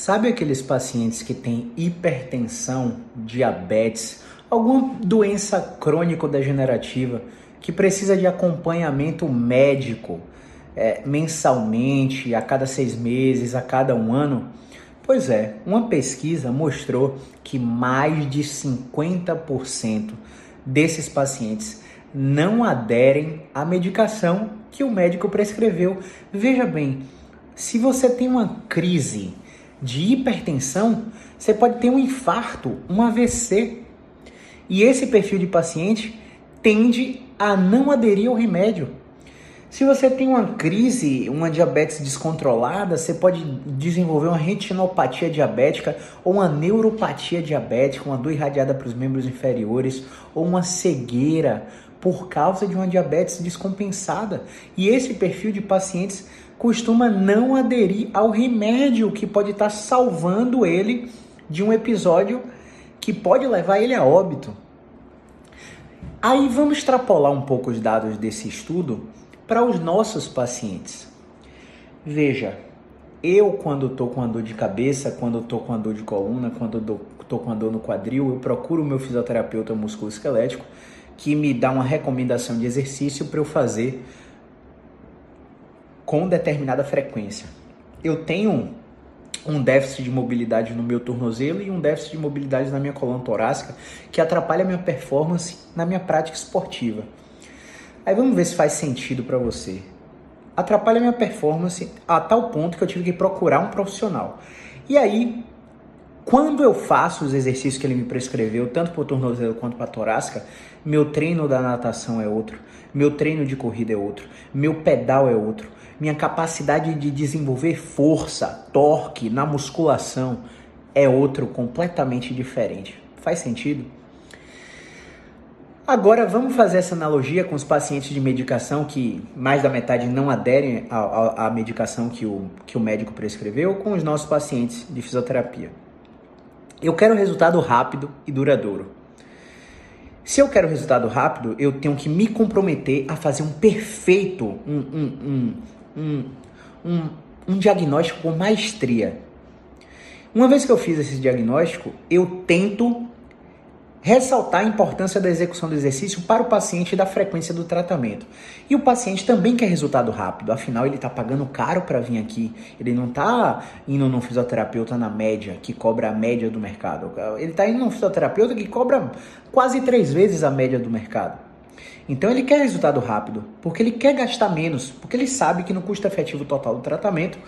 Sabe aqueles pacientes que têm hipertensão, diabetes, alguma doença crônico-degenerativa que precisa de acompanhamento médico é, mensalmente, a cada seis meses, a cada um ano? Pois é, uma pesquisa mostrou que mais de 50% desses pacientes não aderem à medicação que o médico prescreveu. Veja bem, se você tem uma crise de hipertensão, você pode ter um infarto, um AVC. E esse perfil de paciente tende a não aderir ao remédio. Se você tem uma crise, uma diabetes descontrolada, você pode desenvolver uma retinopatia diabética ou uma neuropatia diabética, uma dor irradiada para os membros inferiores ou uma cegueira por causa de uma diabetes descompensada. E esse perfil de pacientes costuma não aderir ao remédio que pode estar salvando ele de um episódio que pode levar ele a óbito. Aí vamos extrapolar um pouco os dados desse estudo para os nossos pacientes. Veja, eu quando estou com a dor de cabeça, quando estou com a dor de coluna, quando estou com a dor no quadril, eu procuro o meu fisioterapeuta musculoesquelético que me dá uma recomendação de exercício para eu fazer com determinada frequência. Eu tenho um déficit de mobilidade no meu tornozelo e um déficit de mobilidade na minha coluna torácica que atrapalha a minha performance na minha prática esportiva. Aí vamos ver se faz sentido para você. Atrapalha a minha performance a tal ponto que eu tive que procurar um profissional. E aí, quando eu faço os exercícios que ele me prescreveu, tanto para o tornozelo quanto para a torácica, meu treino da natação é outro, meu treino de corrida é outro, meu pedal é outro, minha capacidade de desenvolver força, torque na musculação é outro completamente diferente. Faz sentido? Agora vamos fazer essa analogia com os pacientes de medicação que mais da metade não aderem à, medicação que o, que o médico prescreveu com os nossos pacientes de fisioterapia. Eu quero resultado rápido e duradouro. Se eu quero resultado rápido, eu tenho que me comprometer a fazer um perfeito, um, um, um, um, um, diagnóstico com maestria. Uma vez que eu fiz esse diagnóstico, eu tento ressaltar a importância da execução do exercício para o paciente e da frequência do tratamento. E o paciente também quer resultado rápido, afinal ele está pagando caro para vir aqui, ele não está indo num fisioterapeuta na média, que cobra a média do mercado, ele está indo num fisioterapeuta que cobra quase três vezes a média do mercado. Então ele quer resultado rápido, porque ele quer gastar menos, porque ele sabe que no custo efetivo total do tratamento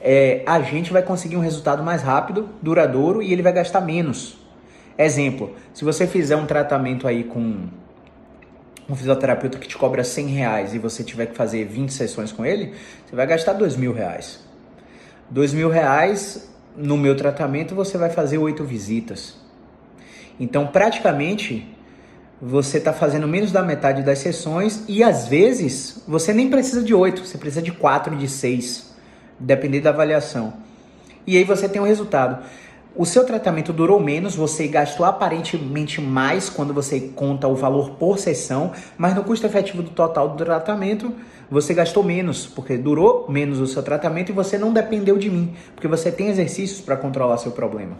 é, a gente vai conseguir um resultado mais rápido, duradouro e ele vai gastar menos. Exemplo, se você fizer um tratamento aí com um fisioterapeuta que te cobra 100 reais e você tiver que fazer 20 sessões com ele, você vai gastar 2 mil reais. 2 mil reais no meu tratamento você vai fazer 8 visitas. Então, praticamente, você está fazendo menos da metade das sessões e às vezes você nem precisa de oito, você precisa de quatro, de seis, dependendo da avaliação. E aí você tem um resultado. O seu tratamento durou menos, você gastou aparentemente mais quando você conta o valor por sessão, mas no custo efetivo do total do tratamento você gastou menos, porque durou menos o seu tratamento e você não dependeu de mim, porque você tem exercícios para controlar seu problema.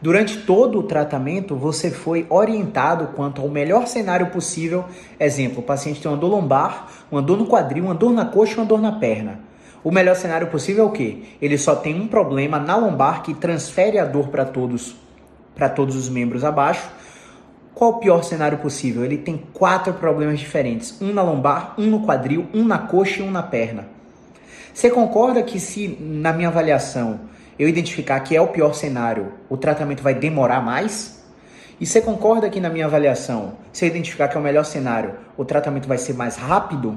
Durante todo o tratamento, você foi orientado quanto ao melhor cenário possível. Exemplo, o paciente tem uma dor lombar, uma dor no quadril, uma dor na coxa uma dor na perna. O melhor cenário possível é o quê? Ele só tem um problema na lombar que transfere a dor para todos, para todos os membros abaixo. Qual o pior cenário possível? Ele tem quatro problemas diferentes: um na lombar, um no quadril, um na coxa e um na perna. Você concorda que se na minha avaliação eu identificar que é o pior cenário, o tratamento vai demorar mais? E você concorda que na minha avaliação, se eu identificar que é o melhor cenário, o tratamento vai ser mais rápido?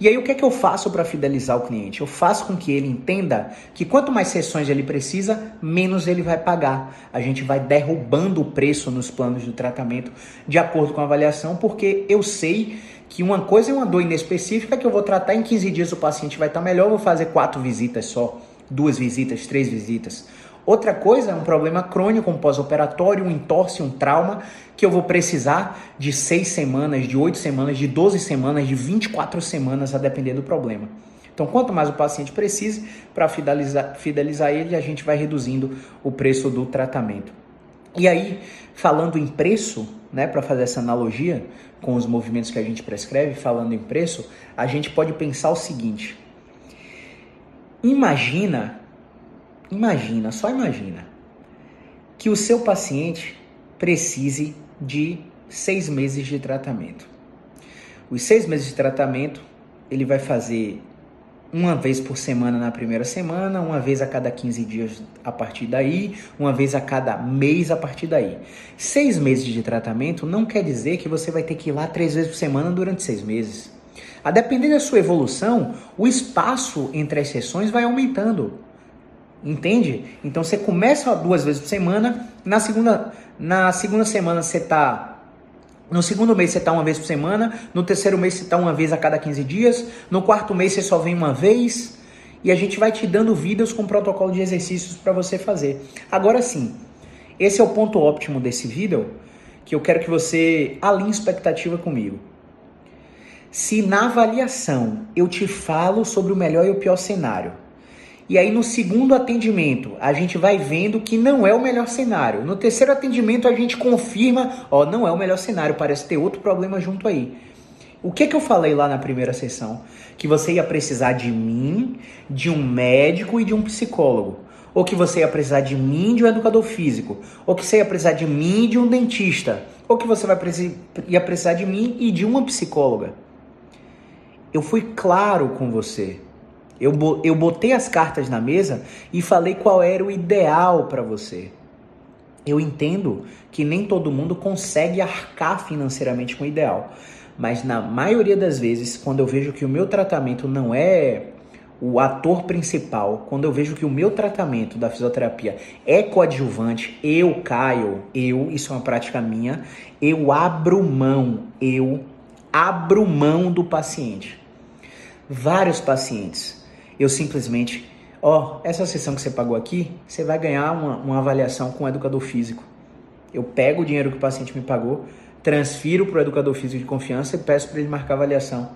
E aí o que é que eu faço para fidelizar o cliente? Eu faço com que ele entenda que quanto mais sessões ele precisa, menos ele vai pagar. A gente vai derrubando o preço nos planos de tratamento de acordo com a avaliação, porque eu sei que uma coisa é uma dor inespecífica que eu vou tratar em 15 dias o paciente vai estar melhor, eu vou fazer quatro visitas só, duas visitas, três visitas. Outra coisa é um problema crônico, um pós-operatório, um entorse, um trauma, que eu vou precisar de seis semanas, de oito semanas, de 12 semanas, de 24 semanas, a depender do problema. Então, quanto mais o paciente precise, para fidelizar, fidelizar ele, a gente vai reduzindo o preço do tratamento. E aí, falando em preço, né, para fazer essa analogia com os movimentos que a gente prescreve, falando em preço, a gente pode pensar o seguinte: imagina Imagina, só imagina, que o seu paciente precise de seis meses de tratamento. Os seis meses de tratamento ele vai fazer uma vez por semana na primeira semana, uma vez a cada 15 dias a partir daí, uma vez a cada mês a partir daí. Seis meses de tratamento não quer dizer que você vai ter que ir lá três vezes por semana durante seis meses. A depender da sua evolução, o espaço entre as sessões vai aumentando. Entende? Então você começa duas vezes por semana, na segunda, na segunda semana você está no segundo mês você está uma vez por semana, no terceiro mês você está uma vez a cada 15 dias, no quarto mês você só vem uma vez, e a gente vai te dando vídeos com protocolo de exercícios para você fazer. Agora sim, esse é o ponto óptimo desse vídeo, que eu quero que você alinhe expectativa comigo. Se na avaliação eu te falo sobre o melhor e o pior cenário, e aí no segundo atendimento, a gente vai vendo que não é o melhor cenário. No terceiro atendimento, a gente confirma, ó, não é o melhor cenário, parece ter outro problema junto aí. O que que eu falei lá na primeira sessão? Que você ia precisar de mim, de um médico e de um psicólogo. Ou que você ia precisar de mim, de um educador físico. Ou que você ia precisar de mim, de um dentista. Ou que você vai ia precisar de mim e de uma psicóloga. Eu fui claro com você. Eu, eu botei as cartas na mesa e falei qual era o ideal para você. Eu entendo que nem todo mundo consegue arcar financeiramente com o ideal, mas na maioria das vezes, quando eu vejo que o meu tratamento não é o ator principal, quando eu vejo que o meu tratamento da fisioterapia é coadjuvante, eu caio, eu, isso é uma prática minha, eu abro mão, eu abro mão do paciente. Vários pacientes eu simplesmente, ó, oh, essa sessão que você pagou aqui, você vai ganhar uma, uma avaliação com o educador físico. Eu pego o dinheiro que o paciente me pagou, transfiro para o educador físico de confiança e peço para ele marcar avaliação.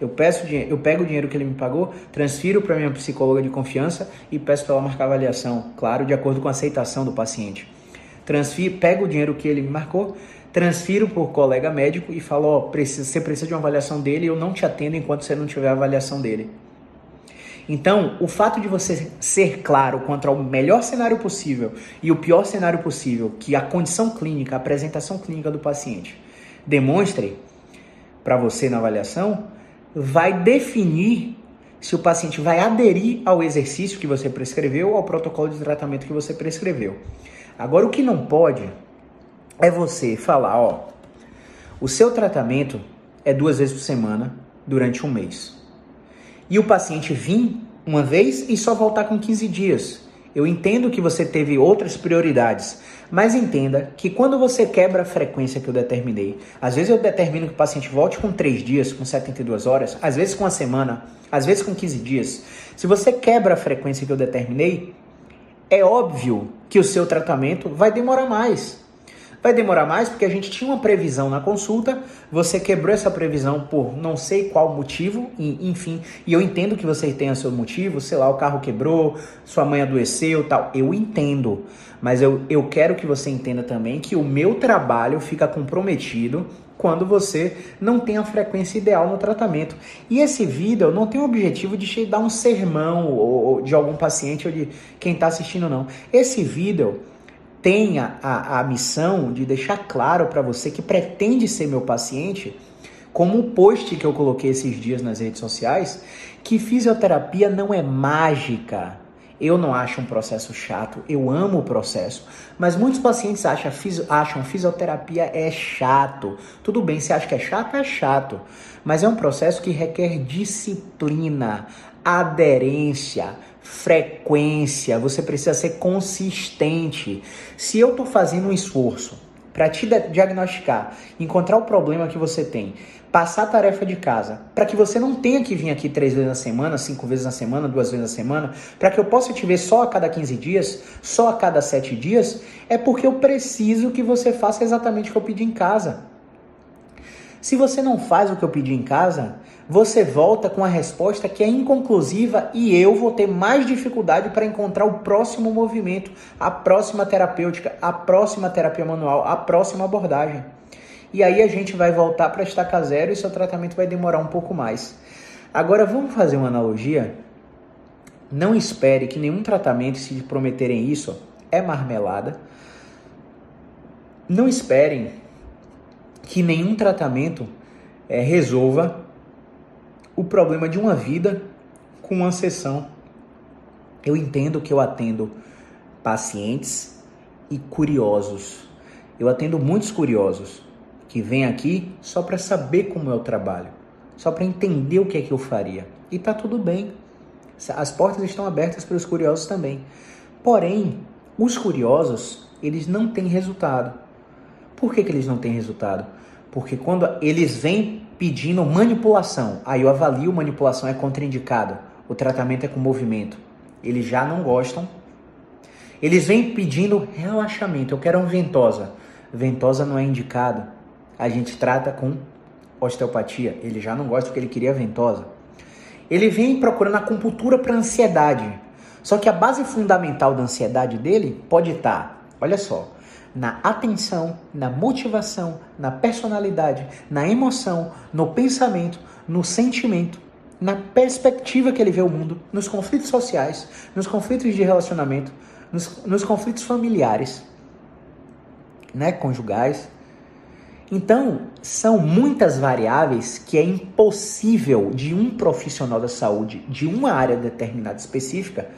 Eu peço eu pego o dinheiro que ele me pagou, transfiro para minha psicóloga de confiança e peço para ela marcar avaliação, claro, de acordo com a aceitação do paciente. Transfiro, pego o dinheiro que ele me marcou, transfiro para o colega médico e falo, ó, oh, precisa, você precisa de uma avaliação dele, eu não te atendo enquanto você não tiver a avaliação dele. Então, o fato de você ser claro quanto ao melhor cenário possível e o pior cenário possível, que a condição clínica, a apresentação clínica do paciente demonstre para você na avaliação, vai definir se o paciente vai aderir ao exercício que você prescreveu ou ao protocolo de tratamento que você prescreveu. Agora, o que não pode é você falar, ó, o seu tratamento é duas vezes por semana durante um mês e o paciente vir uma vez e só voltar com 15 dias. Eu entendo que você teve outras prioridades, mas entenda que quando você quebra a frequência que eu determinei, às vezes eu determino que o paciente volte com 3 dias, com 72 horas, às vezes com uma semana, às vezes com 15 dias. Se você quebra a frequência que eu determinei, é óbvio que o seu tratamento vai demorar mais. Vai demorar mais porque a gente tinha uma previsão na consulta, você quebrou essa previsão por não sei qual motivo, e, enfim, e eu entendo que você tenha seu motivo, sei lá, o carro quebrou, sua mãe adoeceu tal, eu entendo, mas eu, eu quero que você entenda também que o meu trabalho fica comprometido quando você não tem a frequência ideal no tratamento. E esse vídeo não tem o objetivo de dar um sermão ou, ou de algum paciente ou de quem está assistindo, não. Esse vídeo tenha a, a missão de deixar claro para você que pretende ser meu paciente, como o post que eu coloquei esses dias nas redes sociais, que fisioterapia não é mágica. Eu não acho um processo chato, eu amo o processo. Mas muitos pacientes acham, acham fisioterapia é chato. Tudo bem, se acha que é chato, é chato. Mas é um processo que requer disciplina, aderência, frequência. Você precisa ser consistente. Se eu estou fazendo um esforço para te diagnosticar, encontrar o problema que você tem, passar a tarefa de casa, para que você não tenha que vir aqui três vezes na semana, cinco vezes na semana, duas vezes na semana, para que eu possa te ver só a cada 15 dias, só a cada sete dias, é porque eu preciso que você faça exatamente o que eu pedi em casa. Se você não faz o que eu pedi em casa, você volta com a resposta que é inconclusiva e eu vou ter mais dificuldade para encontrar o próximo movimento, a próxima terapêutica, a próxima terapia manual, a próxima abordagem. E aí a gente vai voltar para estaca zero e seu tratamento vai demorar um pouco mais. Agora vamos fazer uma analogia? Não espere que nenhum tratamento, se prometerem isso, é marmelada. Não esperem que nenhum tratamento é, resolva o problema de uma vida com uma sessão. Eu entendo que eu atendo pacientes e curiosos. Eu atendo muitos curiosos que vêm aqui só para saber como é o trabalho, só para entender o que é que eu faria. E tá tudo bem. As portas estão abertas para os curiosos também. Porém, os curiosos, eles não têm resultado. Por que, que eles não têm resultado? Porque quando eles vêm pedindo manipulação. Aí eu avalio manipulação é contraindicado. O tratamento é com movimento. Eles já não gostam. Eles vêm pedindo relaxamento. Eu quero uma ventosa. Ventosa não é indicado. A gente trata com osteopatia. Ele já não gosta porque ele queria ventosa. Ele vem procurando acupuntura para ansiedade. Só que a base fundamental da ansiedade dele pode estar, olha só, na atenção, na motivação, na personalidade, na emoção, no pensamento, no sentimento, na perspectiva que ele vê o mundo, nos conflitos sociais, nos conflitos de relacionamento, nos, nos conflitos familiares, né, conjugais. Então, são muitas variáveis que é impossível de um profissional da saúde, de uma área determinada específica,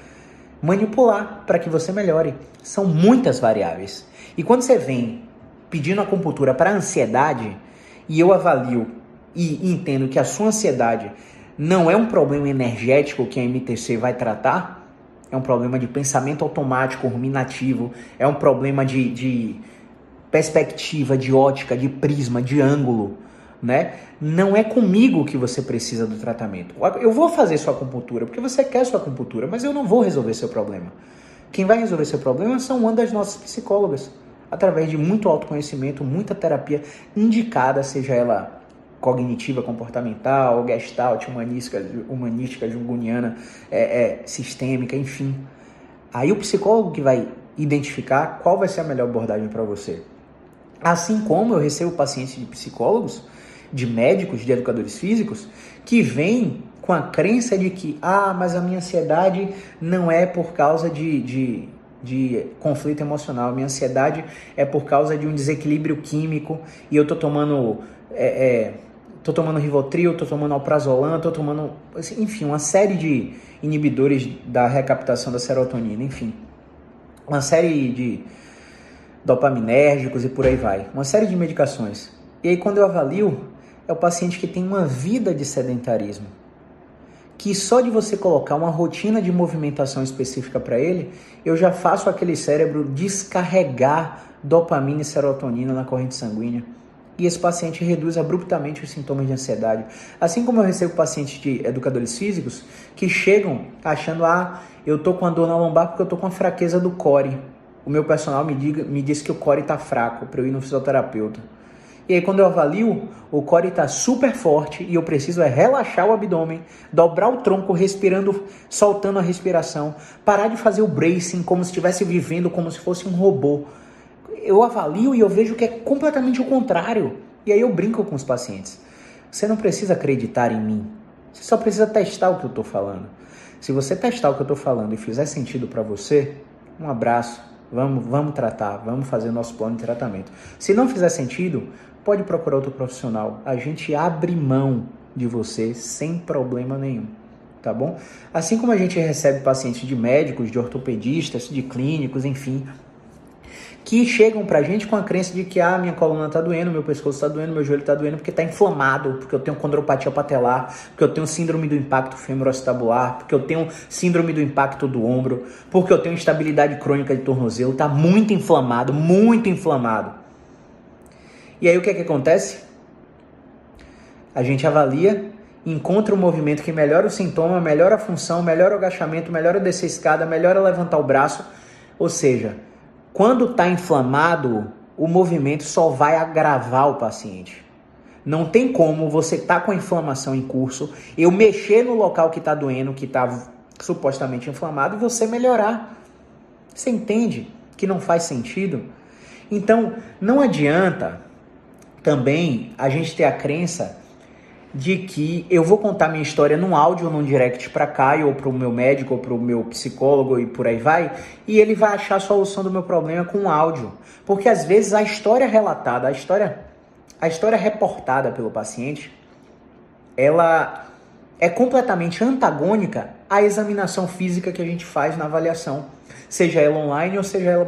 manipular para que você melhore. São muitas variáveis. E quando você vem pedindo acupuntura para ansiedade, e eu avalio e entendo que a sua ansiedade não é um problema energético que a MTC vai tratar, é um problema de pensamento automático, ruminativo, é um problema de, de perspectiva, de ótica, de prisma, de ângulo, né? Não é comigo que você precisa do tratamento. Eu vou fazer sua acupuntura porque você quer sua acupuntura, mas eu não vou resolver seu problema. Quem vai resolver seu problema são uma das nossas psicólogas através de muito autoconhecimento, muita terapia indicada, seja ela cognitiva, comportamental, gestalt, humanística, humanística junguniana, é, é, sistêmica, enfim. Aí o psicólogo que vai identificar qual vai ser a melhor abordagem para você. Assim como eu recebo pacientes de psicólogos, de médicos, de educadores físicos, que vêm com a crença de que, ah, mas a minha ansiedade não é por causa de, de de conflito emocional. Minha ansiedade é por causa de um desequilíbrio químico e eu tô tomando. É, é, tô tomando Rivotril, tô tomando Alprazolam, tô tomando. Assim, enfim, uma série de inibidores da recaptação da serotonina, enfim. Uma série de dopaminérgicos e por aí vai. Uma série de medicações. E aí, quando eu avalio, é o paciente que tem uma vida de sedentarismo que só de você colocar uma rotina de movimentação específica para ele, eu já faço aquele cérebro descarregar dopamina e serotonina na corrente sanguínea. E esse paciente reduz abruptamente os sintomas de ansiedade. Assim como eu recebo pacientes de educadores físicos que chegam achando, ah, eu tô com a dor na lombar porque eu tô com a fraqueza do core. O meu personal me, diga, me diz que o core está fraco para eu ir no fisioterapeuta. E aí, quando eu avalio, o core está super forte e eu preciso é relaxar o abdômen, dobrar o tronco, respirando, soltando a respiração, parar de fazer o bracing como se estivesse vivendo como se fosse um robô. Eu avalio e eu vejo que é completamente o contrário. E aí eu brinco com os pacientes. Você não precisa acreditar em mim. Você só precisa testar o que eu estou falando. Se você testar o que eu estou falando e fizer sentido para você, um abraço. Vamos, vamos tratar, vamos fazer nosso plano de tratamento. Se não fizer sentido, pode procurar outro profissional. A gente abre mão de você sem problema nenhum. tá bom? Assim como a gente recebe pacientes de médicos, de ortopedistas, de clínicos, enfim, que chegam pra gente com a crença de que ah, minha coluna tá doendo, meu pescoço tá doendo, meu joelho tá doendo porque tá inflamado, porque eu tenho condropatia patelar, porque eu tenho síndrome do impacto femoroacetabular, porque eu tenho síndrome do impacto do ombro, porque eu tenho instabilidade crônica de tornozelo, tá muito inflamado, muito inflamado. E aí o que é que acontece? A gente avalia, encontra um movimento que melhora o sintoma, melhora a função, melhora o agachamento, melhora descer a escada, melhora levantar o braço, ou seja, quando está inflamado, o movimento só vai agravar o paciente. Não tem como você tá com a inflamação em curso, eu mexer no local que está doendo, que está supostamente inflamado, e você melhorar. Você entende que não faz sentido? Então, não adianta também a gente ter a crença de que eu vou contar minha história num áudio ou num direct para cá, ou para o meu médico, ou para o meu psicólogo e por aí vai, e ele vai achar a solução do meu problema com um áudio. Porque às vezes a história relatada, a história, a história reportada pelo paciente, ela é completamente antagônica à examinação física que a gente faz na avaliação, seja ela online ou seja ela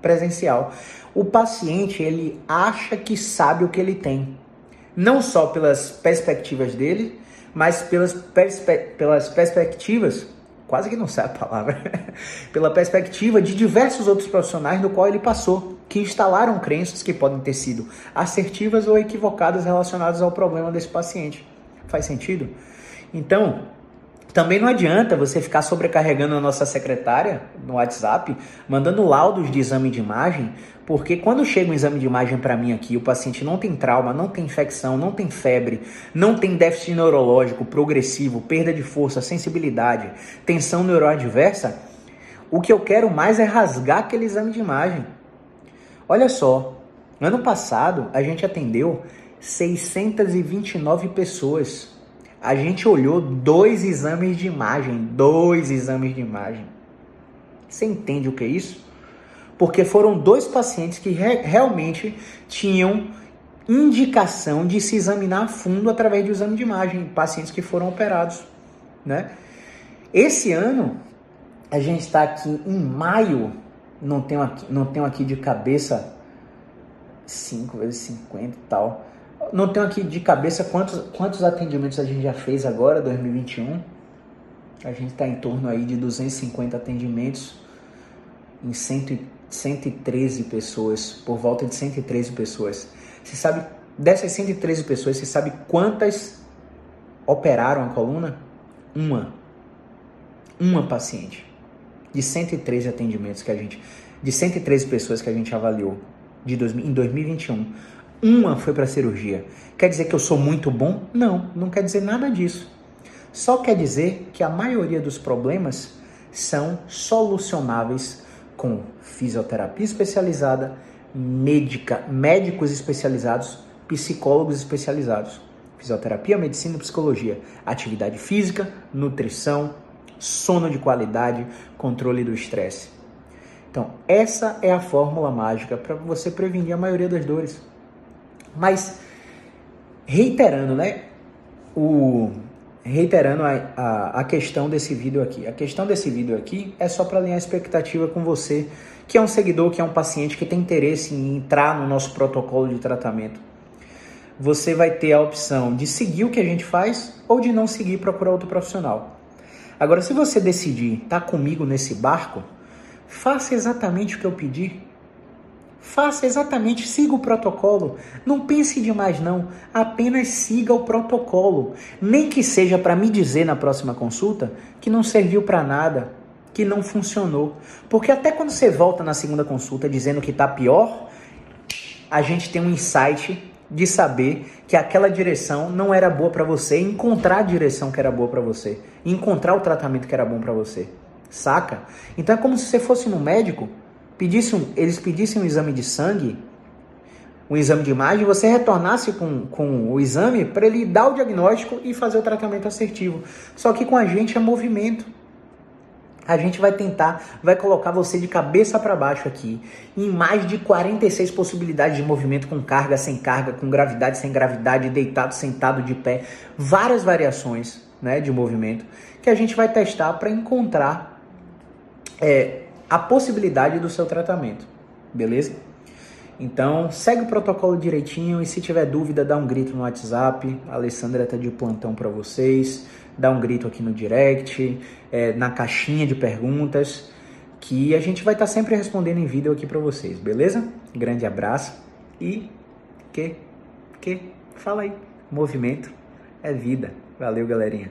presencial. O paciente, ele acha que sabe o que ele tem não só pelas perspectivas dele, mas pelas, perspe pelas perspectivas, quase que não sai a palavra, pela perspectiva de diversos outros profissionais no qual ele passou, que instalaram crenças que podem ter sido assertivas ou equivocadas relacionadas ao problema desse paciente. Faz sentido? Então, também não adianta você ficar sobrecarregando a nossa secretária no WhatsApp, mandando laudos de exame de imagem, porque quando chega um exame de imagem para mim aqui, o paciente não tem trauma, não tem infecção, não tem febre, não tem déficit neurológico progressivo, perda de força, sensibilidade, tensão neuroadversa, o que eu quero mais é rasgar aquele exame de imagem. Olha só, ano passado a gente atendeu 629 pessoas. A gente olhou dois exames de imagem, dois exames de imagem. Você entende o que é isso? porque foram dois pacientes que re realmente tinham indicação de se examinar a fundo através do exame de imagem, pacientes que foram operados, né? Esse ano a gente está aqui em maio, não tenho aqui, não tenho aqui de cabeça 5 vezes 50 e tal. Não tenho aqui de cabeça quantos, quantos atendimentos a gente já fez agora, 2021. A gente está em torno aí de 250 atendimentos em 100 113 pessoas, por volta de 113 pessoas. Você sabe, dessas 113 pessoas, você sabe quantas operaram a coluna? Uma. Uma paciente. De 113 atendimentos que a gente, de 113 pessoas que a gente avaliou de dois, em 2021, uma foi para cirurgia. Quer dizer que eu sou muito bom? Não, não quer dizer nada disso. Só quer dizer que a maioria dos problemas são solucionáveis com fisioterapia especializada, médica, médicos especializados, psicólogos especializados. Fisioterapia, medicina e psicologia, atividade física, nutrição, sono de qualidade, controle do estresse. Então, essa é a fórmula mágica para você prevenir a maioria das dores. Mas, reiterando, né? O, reiterando a, a, a, questão desse vídeo aqui. A questão desse vídeo aqui é só para alinhar a expectativa com você, que é um seguidor, que é um paciente que tem interesse em entrar no nosso protocolo de tratamento. Você vai ter a opção de seguir o que a gente faz ou de não seguir e procurar outro profissional. Agora, se você decidir estar tá comigo nesse barco, faça exatamente o que eu pedi Faça exatamente, siga o protocolo. Não pense demais não, apenas siga o protocolo. Nem que seja para me dizer na próxima consulta que não serviu para nada, que não funcionou. Porque até quando você volta na segunda consulta dizendo que está pior, a gente tem um insight de saber que aquela direção não era boa para você, encontrar a direção que era boa para você, encontrar o tratamento que era bom para você. Saca? Então é como se você fosse no médico pedissem, eles pedissem um exame de sangue, um exame de imagem, você retornasse com, com o exame para ele dar o diagnóstico e fazer o tratamento assertivo. Só que com a gente é movimento. A gente vai tentar, vai colocar você de cabeça para baixo aqui, em mais de 46 possibilidades de movimento com carga, sem carga, com gravidade, sem gravidade, deitado, sentado, de pé, várias variações né, de movimento que a gente vai testar para encontrar é, a possibilidade do seu tratamento, beleza? Então, segue o protocolo direitinho e se tiver dúvida, dá um grito no WhatsApp. A Alessandra tá de plantão para vocês. Dá um grito aqui no direct, é, na caixinha de perguntas, que a gente vai estar tá sempre respondendo em vídeo aqui para vocês, beleza? Grande abraço e que que fala aí. Movimento é vida. Valeu, galerinha.